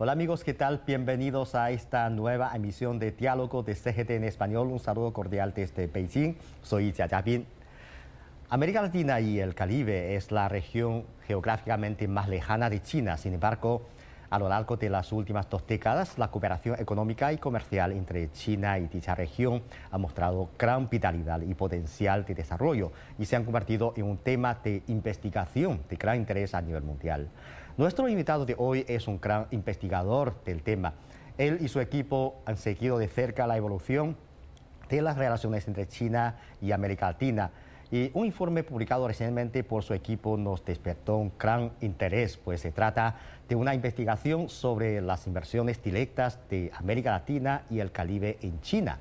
Hola amigos, ¿qué tal? Bienvenidos a esta nueva emisión de Diálogo de CGT en Español. Un saludo cordial desde Beijing. Soy Jia Jiapin. América Latina y el Caribe es la región geográficamente más lejana de China. Sin embargo, a lo largo de las últimas dos décadas, la cooperación económica y comercial entre China y dicha región ha mostrado gran vitalidad y potencial de desarrollo y se han convertido en un tema de investigación de gran interés a nivel mundial. Nuestro invitado de hoy es un gran investigador del tema. Él y su equipo han seguido de cerca la evolución de las relaciones entre China y América Latina. Y un informe publicado recientemente por su equipo nos despertó un gran interés, pues se trata de una investigación sobre las inversiones directas de América Latina y el Caribe en China.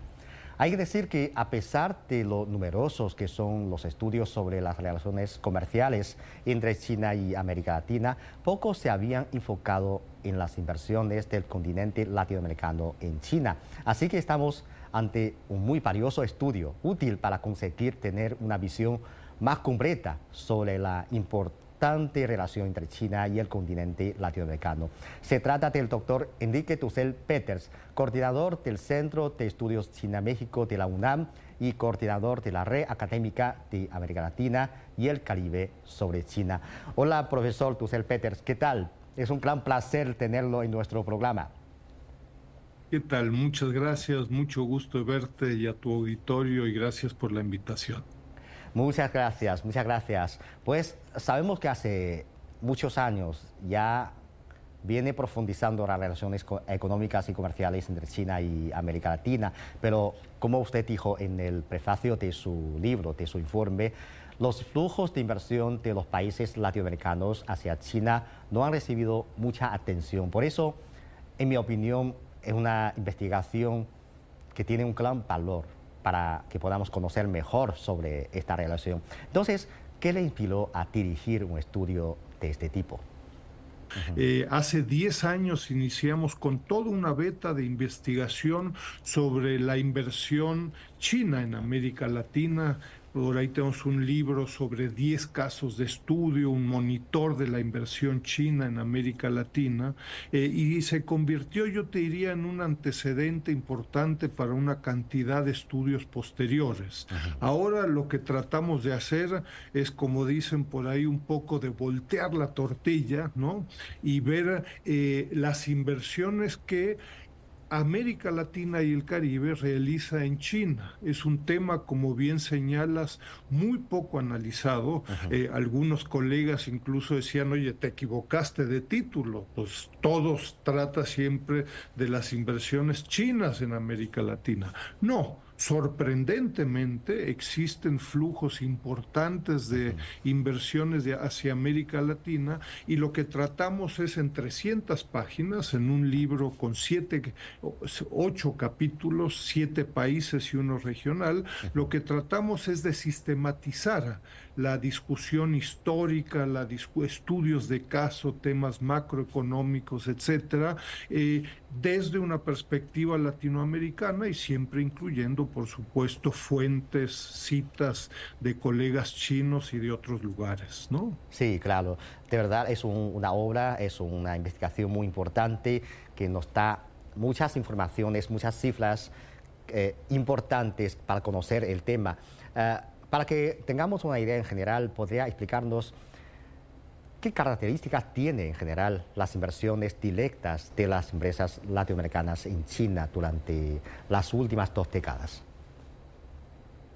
Hay que decir que a pesar de lo numerosos que son los estudios sobre las relaciones comerciales entre China y América Latina, pocos se habían enfocado en las inversiones del continente latinoamericano en China. Así que estamos ante un muy valioso estudio, útil para conseguir tener una visión más completa sobre la importancia relación entre China y el continente latinoamericano. Se trata del doctor Enrique Tucel Peters, coordinador del Centro de Estudios China-México de la UNAM y coordinador de la Red Académica de América Latina y el Caribe sobre China. Hola, profesor Tucel Peters, ¿qué tal? Es un gran placer tenerlo en nuestro programa. ¿Qué tal? Muchas gracias, mucho gusto verte y a tu auditorio y gracias por la invitación. Muchas gracias, muchas gracias. Pues sabemos que hace muchos años ya viene profundizando las relaciones económicas y comerciales entre China y América Latina, pero como usted dijo en el prefacio de su libro, de su informe, los flujos de inversión de los países latinoamericanos hacia China no han recibido mucha atención. Por eso, en mi opinión, es una investigación que tiene un gran valor para que podamos conocer mejor sobre esta relación. Entonces, ¿qué le inspiró a dirigir un estudio de este tipo? Eh, hace 10 años iniciamos con toda una beta de investigación sobre la inversión china en América Latina por ahí tenemos un libro sobre 10 casos de estudio, un monitor de la inversión china en América Latina, eh, y se convirtió, yo te diría, en un antecedente importante para una cantidad de estudios posteriores. Ahora lo que tratamos de hacer es, como dicen por ahí, un poco de voltear la tortilla, ¿no? Y ver eh, las inversiones que América Latina y el Caribe realiza en China. Es un tema, como bien señalas, muy poco analizado. Eh, algunos colegas incluso decían, oye, te equivocaste de título. Pues todos trata siempre de las inversiones chinas en América Latina. No, sorprendentemente existen flujos importantes de inversiones de hacia América Latina y lo que tratamos es en 300 páginas, en un libro con siete, ocho capítulos, siete países y uno regional, lo que tratamos es de sistematizar la discusión histórica, la estudios de caso, temas macroeconómicos, etcétera, eh, desde una perspectiva latinoamericana y siempre incluyendo, por supuesto, fuentes, citas de colegas chinos y de otros lugares, ¿no? Sí, claro. De verdad es una obra, es una investigación muy importante que nos da muchas informaciones, muchas cifras eh, importantes para conocer el tema. Eh, para que tengamos una idea en general, ¿podría explicarnos qué características tienen en general las inversiones directas de las empresas latinoamericanas en China durante las últimas dos décadas?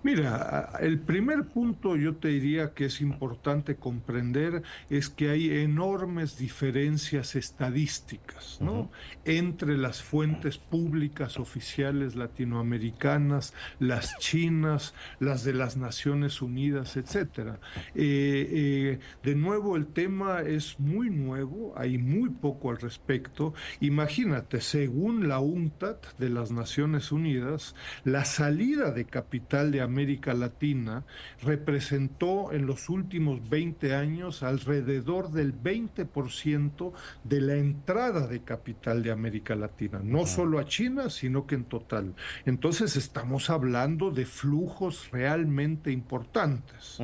Mira, el primer punto yo te diría que es importante comprender es que hay enormes diferencias estadísticas ¿no? entre las fuentes públicas oficiales latinoamericanas, las chinas, las de las Naciones Unidas, etcétera. Eh, eh, de nuevo, el tema es muy nuevo, hay muy poco al respecto. Imagínate, según la UNTAD de las Naciones Unidas, la salida de capital de América Latina representó en los últimos 20 años alrededor del 20% de la entrada de capital de América Latina, no solo a China, sino que en total. Entonces estamos hablando de flujos realmente importantes.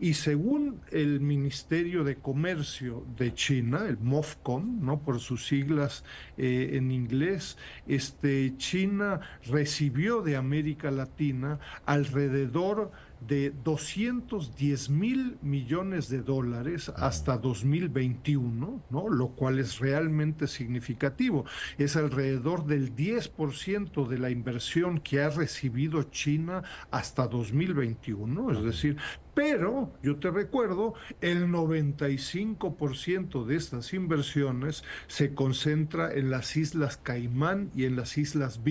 Y según el Ministerio de Comercio de China, el MOFCOM, ¿no? por sus siglas eh, en inglés, este, China recibió de América Latina alrededor de 210 mil millones de dólares hasta 2021, ¿no? lo cual es realmente significativo. Es alrededor del 10% de la inversión que ha recibido China hasta 2021, es decir, pero yo te recuerdo, el 95% de estas inversiones se concentra en las Islas Caimán y en las Islas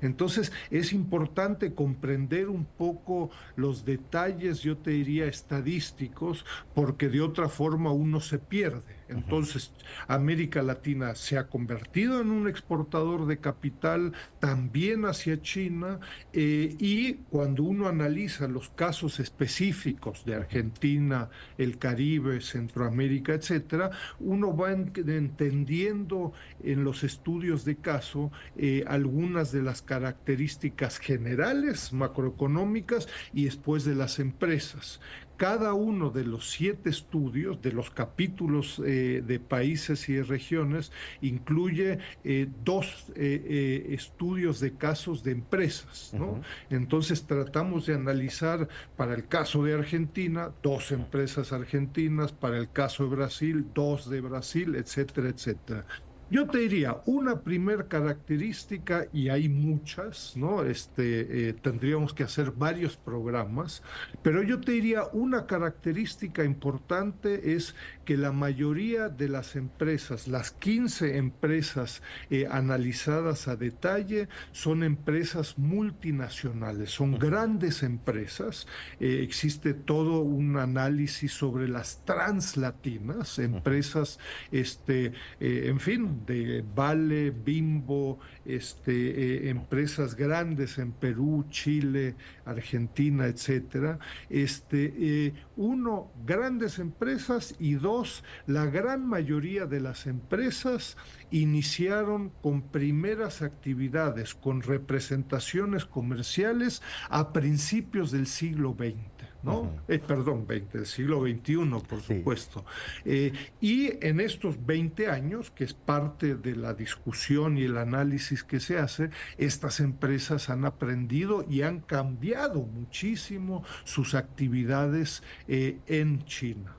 Entonces es importante comprender un poco los detalles, yo te diría, estadísticos, porque de otra forma uno se pierde. Entonces, América Latina se ha convertido en un exportador de capital también hacia China eh, y cuando uno analiza los casos específicos de Argentina, el Caribe, Centroamérica, etcétera, uno va entendiendo en los estudios de caso eh, algunas de las características generales macroeconómicas y después de las empresas cada uno de los siete estudios, de los capítulos eh, de países y de regiones, incluye eh, dos eh, estudios de casos de empresas. ¿no? Entonces tratamos de analizar para el caso de Argentina, dos empresas argentinas, para el caso de Brasil, dos de Brasil, etcétera, etcétera. Yo te diría, una primer característica, y hay muchas, ¿no? Este, eh, tendríamos que hacer varios programas, pero yo te diría, una característica importante es que la mayoría de las empresas, las 15 empresas eh, analizadas a detalle, son empresas multinacionales, son grandes empresas. Eh, existe todo un análisis sobre las translatinas, empresas, este, en fin, de Vale, Bimbo, este, eh, empresas grandes en Perú, Chile, Argentina, etcétera. Este, eh, uno, grandes empresas y dos, la gran mayoría de las empresas iniciaron con primeras actividades, con representaciones comerciales a principios del siglo XX. ¿No? Eh, perdón, 20, del siglo XXI, por supuesto. Eh, y en estos 20 años, que es parte de la discusión y el análisis que se hace, estas empresas han aprendido y han cambiado muchísimo sus actividades eh, en China.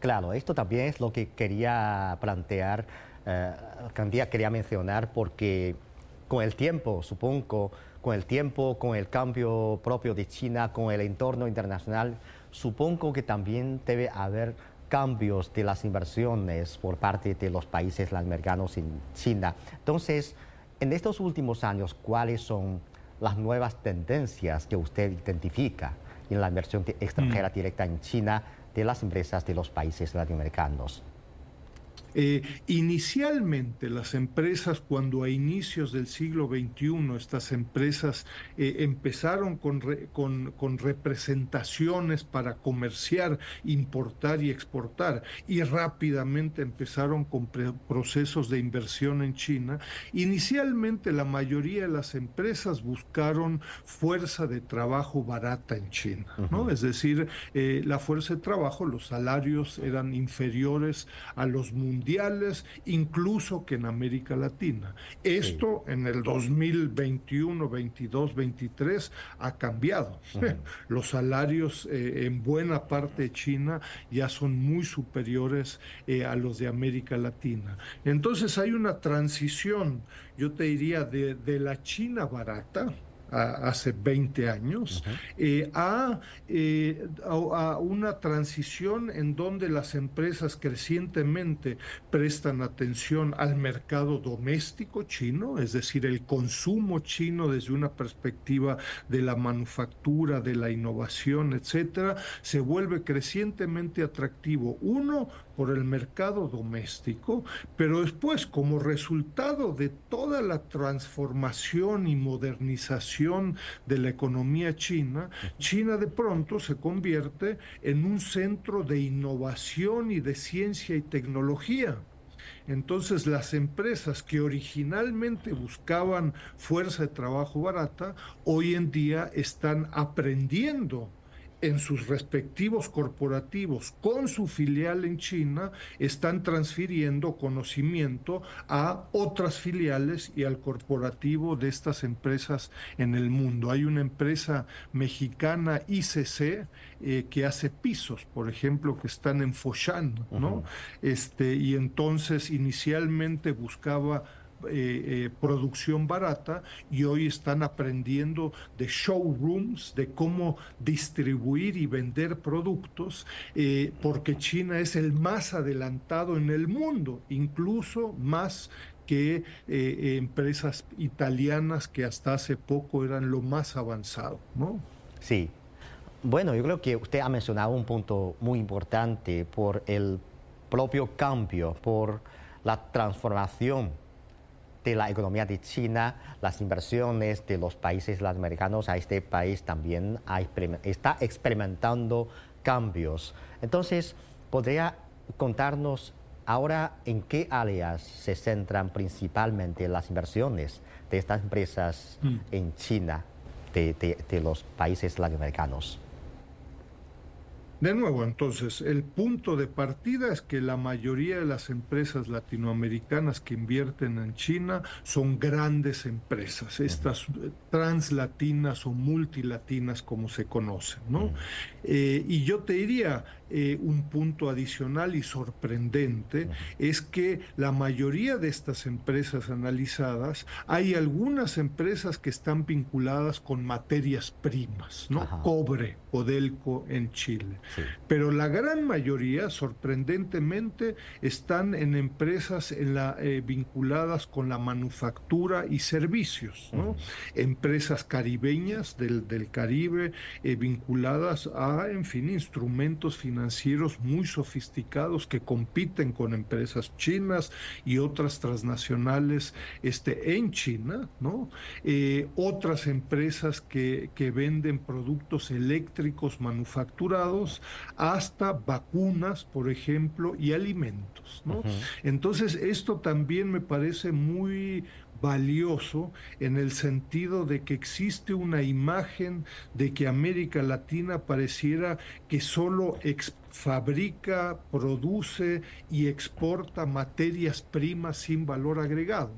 Claro, esto también es lo que quería plantear, quería mencionar, porque con el tiempo, supongo, con el tiempo, con el cambio propio de China, con el entorno internacional, supongo que también debe haber cambios de las inversiones por parte de los países latinoamericanos en China. Entonces, en estos últimos años, ¿cuáles son las nuevas tendencias que usted identifica en la inversión extranjera mm. directa en China de las empresas de los países latinoamericanos? Eh, inicialmente las empresas, cuando a inicios del siglo XXI estas empresas eh, empezaron con, con, representaciones para comerciar, importar y exportar y rápidamente empezaron con procesos de inversión en China, inicialmente la mayoría de las empresas buscaron fuerza de trabajo barata en China, ¿no? Es decir, eh, la fuerza de trabajo, los salarios eran inferiores a los mundiales incluso que en América Latina. Esto en el 2021, 22, 23 ha cambiado. Los salarios eh, en buena parte de China ya son muy superiores eh, a los de América Latina. Entonces hay una transición, yo te diría, de, de la China barata, hace 20 años, eh, eh, a, una transición en donde las empresas crecientemente prestan atención al mercado doméstico chino, es decir, el consumo chino desde una perspectiva de la manufactura, de la innovación, etcétera, se vuelve crecientemente atractivo. Uno, por el mercado doméstico, pero después como resultado de toda la transformación y modernización de la economía china, China de pronto se convierte en un centro de innovación y de ciencia y tecnología. Entonces las empresas que originalmente buscaban fuerza de trabajo barata, hoy en día están aprendiendo en sus respectivos corporativos con su filial en China están transfiriendo conocimiento a otras filiales y al corporativo de estas empresas en el mundo. Hay una empresa mexicana ICC eh, que hace pisos, por ejemplo, que están en Foshan, ¿no? Este y entonces inicialmente buscaba eh, eh, producción barata y hoy están aprendiendo de showrooms, de cómo distribuir y vender productos, eh, porque China es el más adelantado en el mundo, incluso más que empresas italianas que hasta hace poco eran lo más avanzado, ¿no? Sí. Bueno, yo creo que usted ha mencionado un punto muy importante por el propio cambio, por la transformación de la economía de China, las inversiones de los países latinoamericanos a este país también está experimentando cambios. Entonces, ¿podría contarnos ahora en qué áreas se centran principalmente las inversiones de estas empresas mm. en China, de los países latinoamericanos? De nuevo, entonces, el punto de partida es que la mayoría de las empresas latinoamericanas que invierten en China son grandes empresas, estas translatinas o multilatinas como se conocen, ¿no? Eh, y yo te diría, eh, un punto adicional y sorprendente es que la mayoría de estas empresas analizadas, hay algunas empresas que están vinculadas con materias primas, ¿no? Cobre, Codelco en Chile. Pero la gran mayoría, sorprendentemente, están en empresas en la, eh, vinculadas con la manufactura y servicios, ¿no? Empresas caribeñas del, del Caribe eh, vinculadas a, en fin, instrumentos financieros muy sofisticados que compiten con empresas chinas y otras transnacionales este, en China, ¿no? Eh, otras empresas que, que venden productos eléctricos manufacturados hasta vacunas, por ejemplo, y alimentos. Entonces, esto también me parece muy valioso en el sentido de que existe una imagen de que América Latina pareciera que solo fabrica, produce y exporta materias primas sin valor agregado.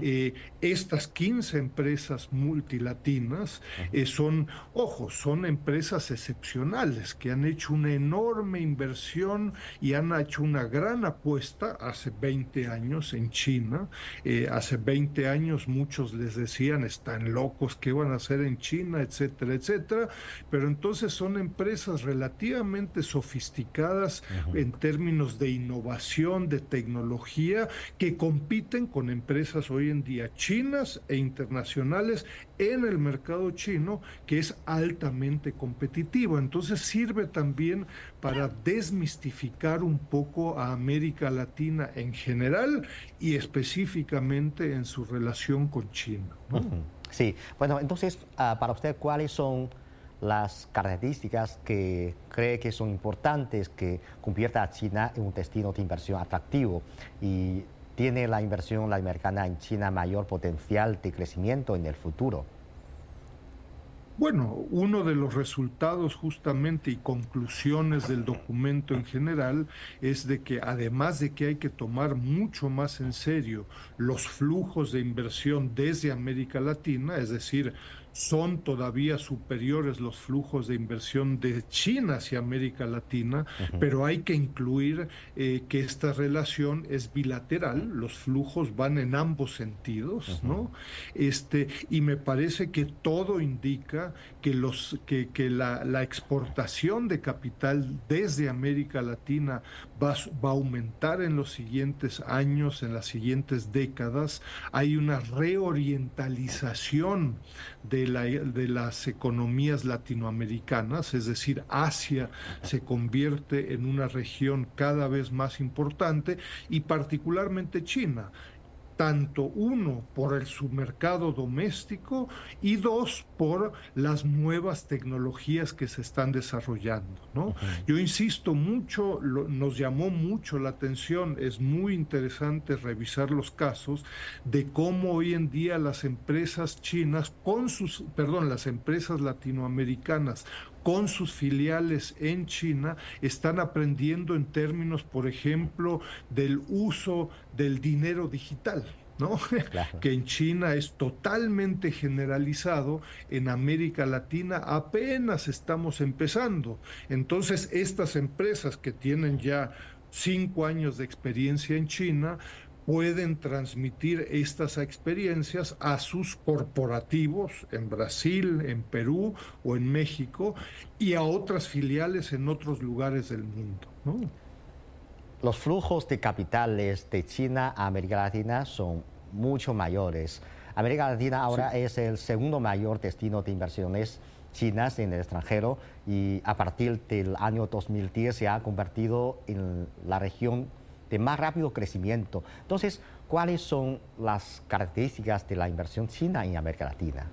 Eh, estas 15 empresas multilatinas eh, son, ojo, son empresas excepcionales que han hecho una enorme inversión y han hecho una gran apuesta hace 20 años en China. Eh, hace 20 años muchos les decían, están locos, ¿qué van a hacer en China? etcétera, etcétera. Pero entonces son empresas relativamente sofisticadas en términos de innovación, de tecnología, que compiten con empresas hoy en día chinas e internacionales en el mercado chino que es altamente competitivo. Entonces sirve también para desmistificar un poco a América Latina en general y específicamente en su relación con China. Sí, bueno, entonces ah, para usted, ¿cuáles son las características que cree que son importantes que convierta a China en un destino de inversión atractivo y ¿Tiene la inversión latinoamericana en China mayor potencial de crecimiento en el futuro? Bueno, uno de los resultados justamente y conclusiones del documento en general es de que además de que hay que tomar mucho más en serio los flujos de inversión desde América Latina, es decir, son todavía superiores los flujos de inversión de China hacia América Latina, pero hay que incluir eh, que esta relación es bilateral, los flujos van en ambos sentidos, ¿no? Este, y me parece que todo indica que, los, que, que la, la, exportación de capital desde América Latina va, va a aumentar en los siguientes años, en las siguientes décadas. Hay una reorientalización de de, de las economías latinoamericanas, es decir, Asia se convierte en una región cada vez más importante y particularmente China tanto uno por el submercado doméstico y dos por las nuevas tecnologías que se están desarrollando. ¿no? Yo insisto mucho, nos llamó mucho la atención, es muy interesante revisar los casos de cómo hoy en día las empresas chinas con sus, perdón, las empresas latinoamericanas con sus filiales en China están aprendiendo en términos, por ejemplo, del uso del dinero digital. ¿no? que en China es totalmente generalizado, en América Latina apenas estamos empezando. Entonces, estas empresas que tienen ya cinco años de experiencia en China, pueden transmitir estas experiencias a sus corporativos en Brasil, en Perú o en México y a otras filiales en otros lugares del mundo. Los flujos de capitales de China a América Latina son mucho mayores. América Latina ahora es el segundo mayor destino de inversiones chinas en el extranjero y a partir del año 2010 se ha convertido en la región de más rápido crecimiento. Entonces, ¿cuáles son las características de la inversión china en América Latina?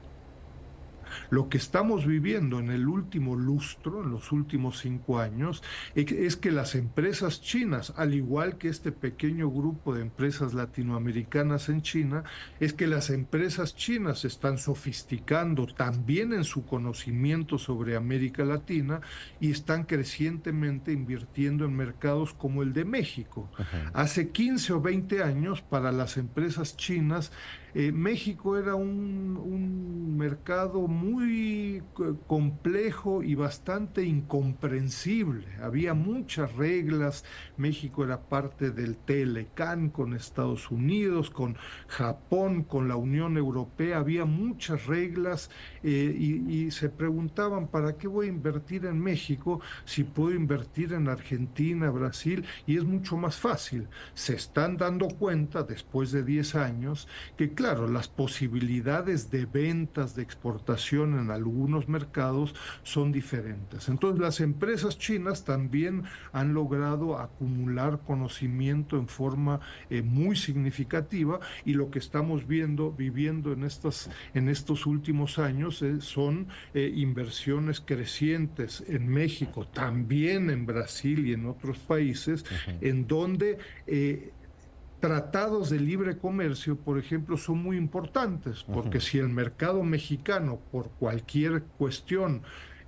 Lo que estamos viviendo en el último lustro, en los últimos cinco años, es que las empresas chinas, al igual que este pequeño grupo de empresas latinoamericanas en China, es que las empresas chinas están sofisticando también en su conocimiento sobre América Latina y están crecientemente invirtiendo en mercados como el de México. Hace 15 o 20 años, para las empresas chinas, eh, México era un, mercado muy complejo y bastante incomprensible. Había muchas reglas. México era parte del Telecan con Estados Unidos, con Japón, con la Unión Europea. Había muchas reglas eh, y, y se preguntaban, ¿para qué voy a invertir en México si puedo invertir en Argentina, Brasil? Y es mucho más fácil. Se están dando cuenta después de 10 años que claro, las posibilidades de ventas, de exportación en algunos mercados son diferentes. Entonces, las empresas chinas también han logrado acumular conocimiento en forma eh, muy significativa y lo que estamos viendo, viviendo en, estas, en estos últimos años eh, son eh, inversiones crecientes en México, también en Brasil y en otros países, en donde tratados de libre comercio, por ejemplo, son muy importantes, porque si el mercado mexicano, por cualquier cuestión,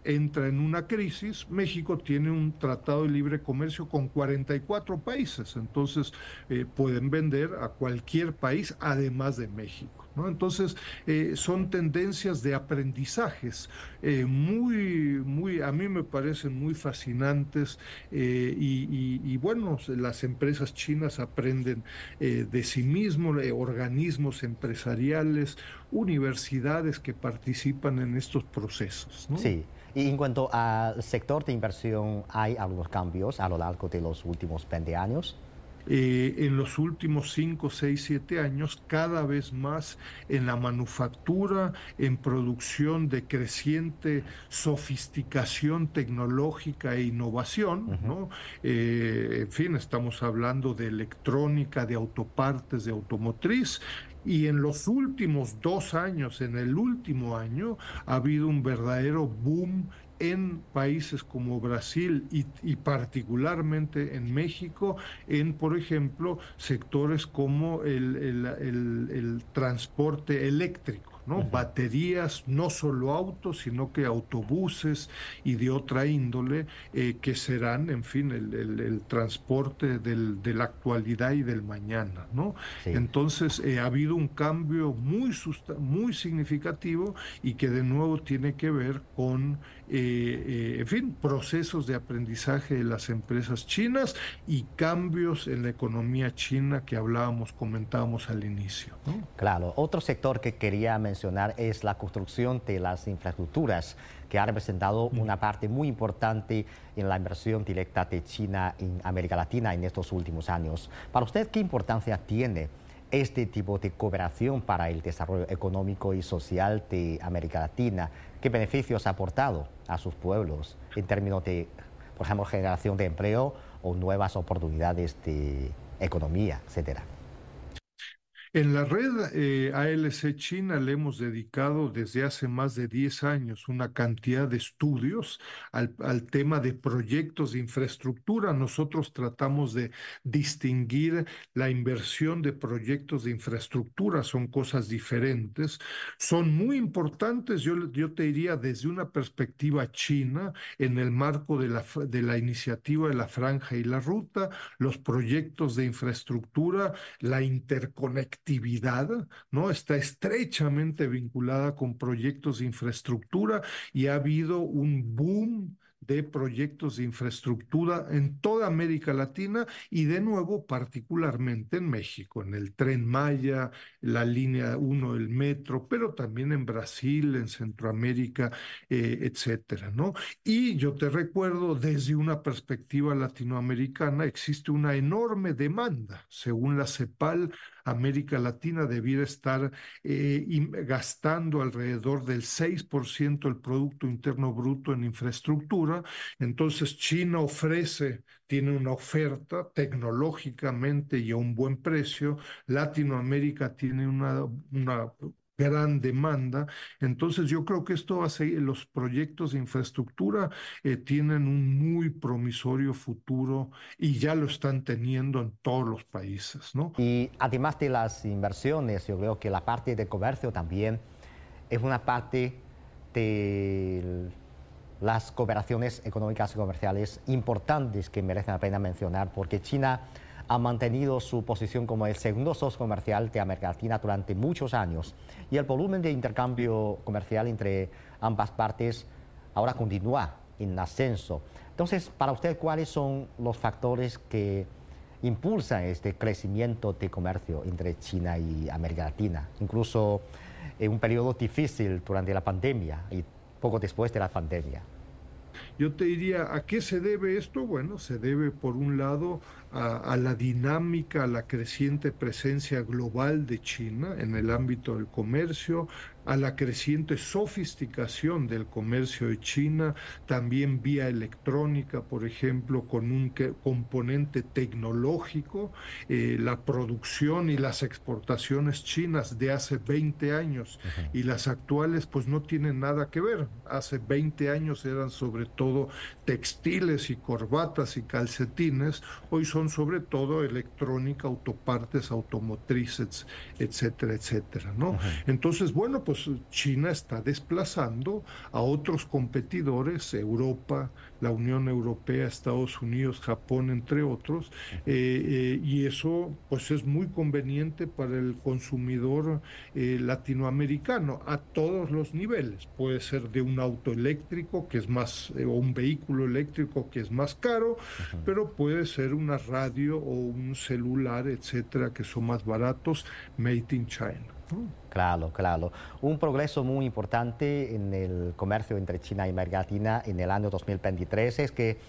entra en una crisis, México tiene un tratado de libre comercio con 44 países, entonces eh, pueden vender a cualquier país además de México. ¿No? Entonces eh, son tendencias de aprendizajes eh, muy, muy, a mí me parecen muy fascinantes y, y, bueno, las empresas chinas aprenden de sí mismos, organismos empresariales, universidades que participan en estos procesos. Sí. Y en cuanto al sector de inversión, ¿hay algunos cambios a lo largo de los últimos 20 años? Eh, en los últimos 5, 6, 7 años, cada vez más en la manufactura, en producción de creciente sofisticación tecnológica e innovación, ¿no? Eh, en fin, estamos hablando de electrónica, de autopartes, de automotriz, y en los últimos dos años, en el último año, ha habido un verdadero boom en países como Brasil y, particularmente en México, en, por ejemplo, sectores como el transporte eléctrico. ¿no? Baterías, no solo autos, sino que autobuses y de otra índole, eh, que serán, en fin, el, transporte del, de la actualidad y del mañana, ¿no? Entonces, eh, ha habido un cambio muy, muy significativo y que de nuevo tiene que ver con, eh, en fin, procesos de aprendizaje de las empresas chinas y cambios en la economía china que hablábamos, comentábamos al inicio. Claro, otro sector que quería mencionar es la construcción de las infraestructuras, que ha representado mm. una parte muy importante en la inversión directa de China en América Latina en estos últimos años. Para usted, ¿qué importancia tiene este tipo de cooperación para el desarrollo económico y social de América Latina? ¿Qué beneficios ha aportado a sus pueblos en términos de, por ejemplo, generación de empleo o nuevas oportunidades de economía, etcétera? En la red eh, ALC China le hemos dedicado desde hace más de 10 años una cantidad de estudios al, tema de proyectos de infraestructura. Nosotros tratamos de distinguir la inversión de proyectos de infraestructura, son cosas diferentes, son muy importantes, yo, te diría desde una perspectiva china, en el marco de la, de la iniciativa de la franja y la ruta, los proyectos de infraestructura, la interconexión actividad, ¿no? Está estrechamente vinculada con proyectos de infraestructura y ha habido un boom de proyectos de infraestructura en toda América Latina y de nuevo particularmente en México, en el tren Maya, la línea 1 del metro, pero también en Brasil, en Centroamérica, eh, etcétera, ¿no? Y yo te recuerdo, desde una perspectiva latinoamericana existe una enorme demanda, según la CEPAL, América Latina debiera estar eh, gastando alrededor del 6% del Producto Interno Bruto en infraestructura. Entonces China ofrece, tiene una oferta tecnológicamente y a un buen precio. Latinoamérica tiene una, una gran demanda. Entonces yo creo que esto seguir, los proyectos de infraestructura eh, tienen un muy promisorio futuro y ya lo están teniendo en todos los países, ¿no? Y además de las inversiones, yo creo que la parte de comercio también es una parte de las cooperaciones económicas y comerciales importantes que merecen la pena mencionar, porque China ha mantenido su posición como el segundo socio comercial de América Latina durante muchos años y el volumen de intercambio comercial entre ambas partes ahora continúa en ascenso. Entonces, para usted, ¿cuáles son los factores que impulsan este crecimiento de comercio entre China y América Latina, incluso en un periodo difícil durante la pandemia y poco después de la pandemia? Yo te diría, ¿a qué se debe esto? Bueno, se debe por un lado a, la dinámica, a la creciente presencia global de China en el ámbito del comercio, a la creciente sofisticación del comercio de China, también vía electrónica, por ejemplo, con un componente tecnológico, eh, la producción y las exportaciones chinas de hace 20 años y las actuales pues no tienen nada que ver. Hace 20 años eran sobre todo textiles y corbatas y calcetines, hoy son sobre todo electrónica, autopartes, automotrices, etcétera, etcétera, ¿no? Entonces, bueno, pues China está desplazando a otros competidores, Europa, la Unión Europea, Estados Unidos, Japón, entre otros, eh, eh, y eso pues es muy conveniente para el consumidor eh, latinoamericano a todos los niveles. Puede ser de un auto eléctrico que es más, o un vehículo eléctrico que es más caro, pero puede ser una radio o un celular, etcétera, que son más baratos, made in China. Claro, claro. Un progreso muy importante en el comercio entre China y América Latina en el año 2023 es que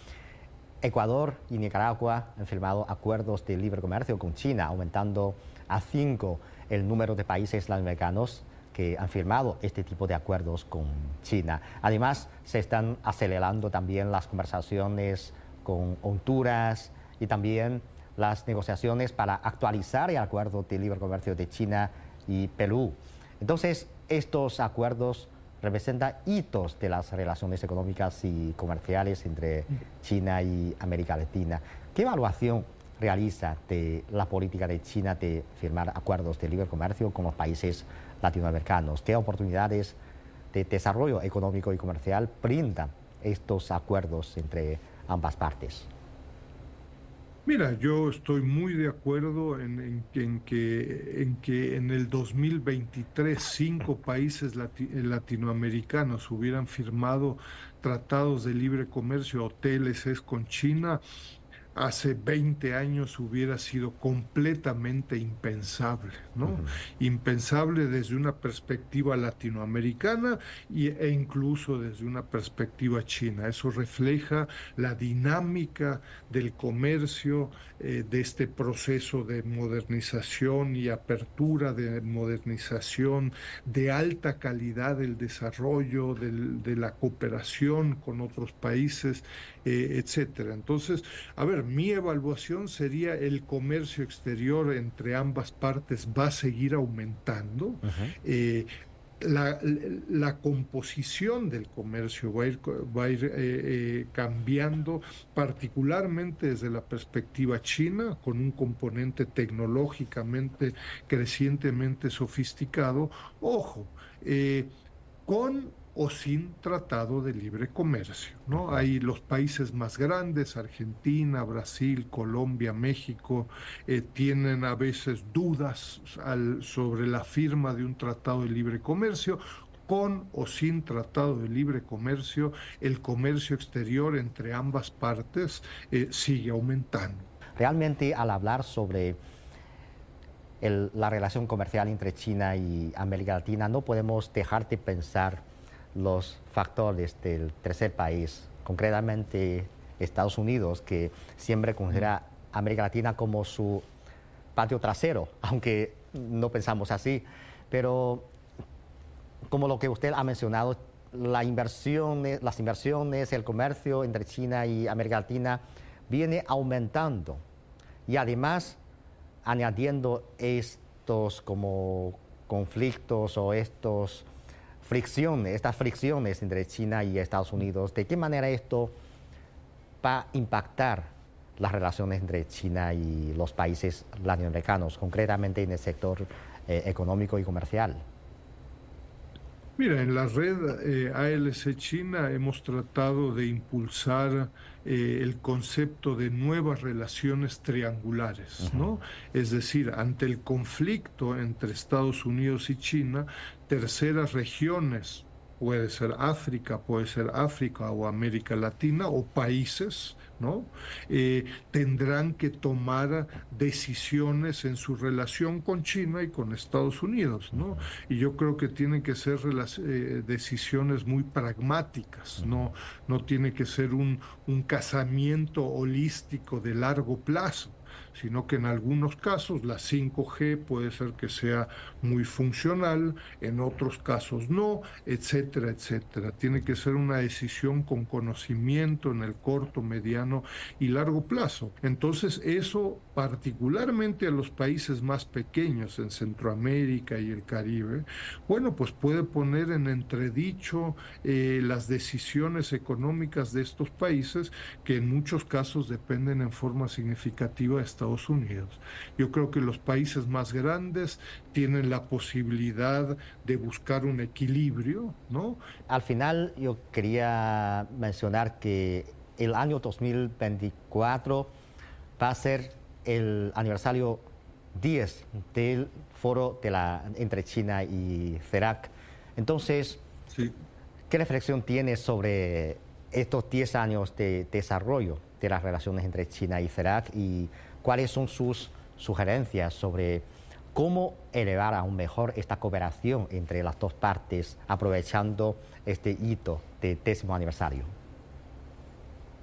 Ecuador y Nicaragua han firmado acuerdos de libre comercio con China, aumentando a cinco el número de países latinoamericanos que han firmado este tipo de acuerdos con China. Además, se están acelerando también las conversaciones con Honduras y también las negociaciones para actualizar el acuerdo de libre comercio de China y Perú. Entonces, estos acuerdos representan hitos de las relaciones económicas y comerciales entre China y América Latina. ¿Qué evaluación realiza de la política de China de firmar acuerdos de libre comercio con los países latinoamericanos? ¿Qué oportunidades de desarrollo económico y comercial brindan estos acuerdos entre ambas partes? Mira, yo estoy muy de acuerdo en, que, en que en el 2023 cinco países latinoamericanos hubieran firmado tratados de libre comercio o TLCs con China. Hace 20 años hubiera sido completamente impensable, ¿no? Impensable desde una perspectiva latinoamericana e incluso desde una perspectiva china. Eso refleja la dinámica del comercio, eh, de este proceso de modernización y apertura de modernización, de alta calidad del desarrollo, de la cooperación con otros países, eh, etcétera. Entonces, a ver, mi evaluación sería el comercio exterior entre ambas partes va a seguir aumentando. Eh, la, composición del comercio va a ir, va a ir eh, eh, cambiando, particularmente desde la perspectiva china, con un componente tecnológicamente crecientemente sofisticado. Ojo, con o sin tratado de libre comercio. ¿no? Hay los países más grandes, Argentina, Brasil, Colombia, México, eh, tienen a veces dudas sobre la firma de un tratado de libre comercio. Con o sin tratado de libre comercio, el comercio exterior entre ambas partes eh, sigue aumentando. Realmente al hablar sobre la relación comercial entre China y América Latina, no podemos dejar de pensar los factores del tercer país, concretamente Estados Unidos, que siempre considera América Latina como su patio trasero, aunque no pensamos así. Pero como lo que usted ha mencionado, la inversión, las inversiones, el comercio entre China y América Latina viene aumentando y además añadiendo estos como conflictos o estos fricciones, estas fricciones entre China y Estados Unidos, ¿de qué manera esto va a impactar las relaciones entre China y los países latinoamericanos, concretamente en el sector eh, económico y comercial? Mira, en la red eh, ALC China hemos tratado de impulsar eh, el concepto de nuevas relaciones triangulares, ¿no? Es decir, ante el conflicto entre Estados Unidos y China, terceras regiones, puede ser África, puede ser África o América Latina o países, ¿no? Eh, tendrán que tomar decisiones en su relación con China y con Estados Unidos, ¿no? Y yo creo que tienen que ser eh, decisiones muy pragmáticas, ¿no? No tiene que ser un, un casamiento holístico de largo plazo sino que en algunos casos la 5G puede ser que sea muy funcional, en otros casos no, etcétera, etcétera. Tiene que ser una decisión con conocimiento en el corto, mediano y largo plazo. Entonces eso particularmente a los países más pequeños en Centroamérica y el Caribe, bueno, pues puede poner en entredicho eh, las decisiones económicas de estos países que en muchos casos dependen en forma significativa de Estados Unidos. Yo creo que los países más grandes tienen la posibilidad de buscar un equilibrio, ¿no? Al final yo quería mencionar que el año 2024 va a ser el aniversario 10 del foro de la, entre China y CERAC. Entonces, ¿qué reflexión tiene sobre estos 10 años de desarrollo de las relaciones entre China y CERAC y cuáles son sus sugerencias sobre cómo elevar aún mejor esta cooperación entre las dos partes aprovechando este hito de décimo aniversario?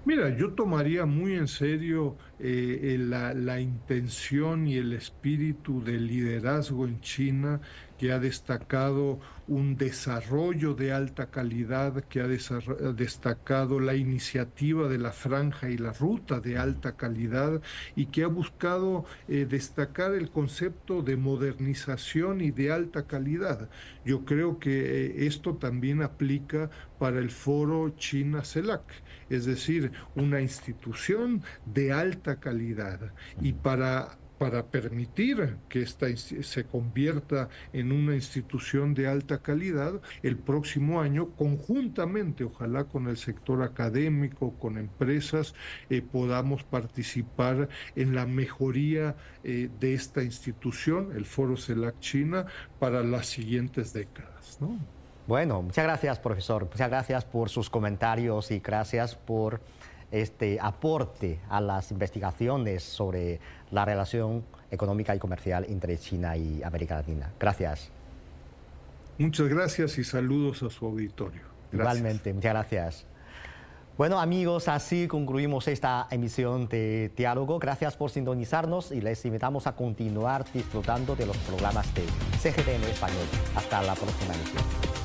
Mira, yo tomaría muy en serio eh, la, intención y el espíritu de liderazgo en China que ha destacado un desarrollo de alta calidad, que ha destacado la iniciativa de la franja y la ruta de alta calidad y que ha buscado eh, destacar el concepto de modernización y de alta calidad. Yo creo que eh, esto también aplica para el foro China-CELAC, es decir, una institución de alta calidad y para para permitir que esta se convierta en una institución de alta calidad el próximo año, conjuntamente, ojalá con el sector académico, con empresas, eh, podamos participar en la mejoría eh, de esta institución, el Foro CELAC China, para las siguientes décadas. Bueno, muchas gracias, profesor. Muchas gracias por sus comentarios y gracias por este aporte a las investigaciones sobre la relación económica y comercial entre China y América Latina. Gracias. Muchas gracias y saludos a su auditorio. Igualmente, muchas gracias. Bueno amigos, así concluimos esta emisión de Diálogo. Gracias por sintonizarnos y les invitamos a continuar disfrutando de los programas de CGT en español. Hasta la próxima emisión.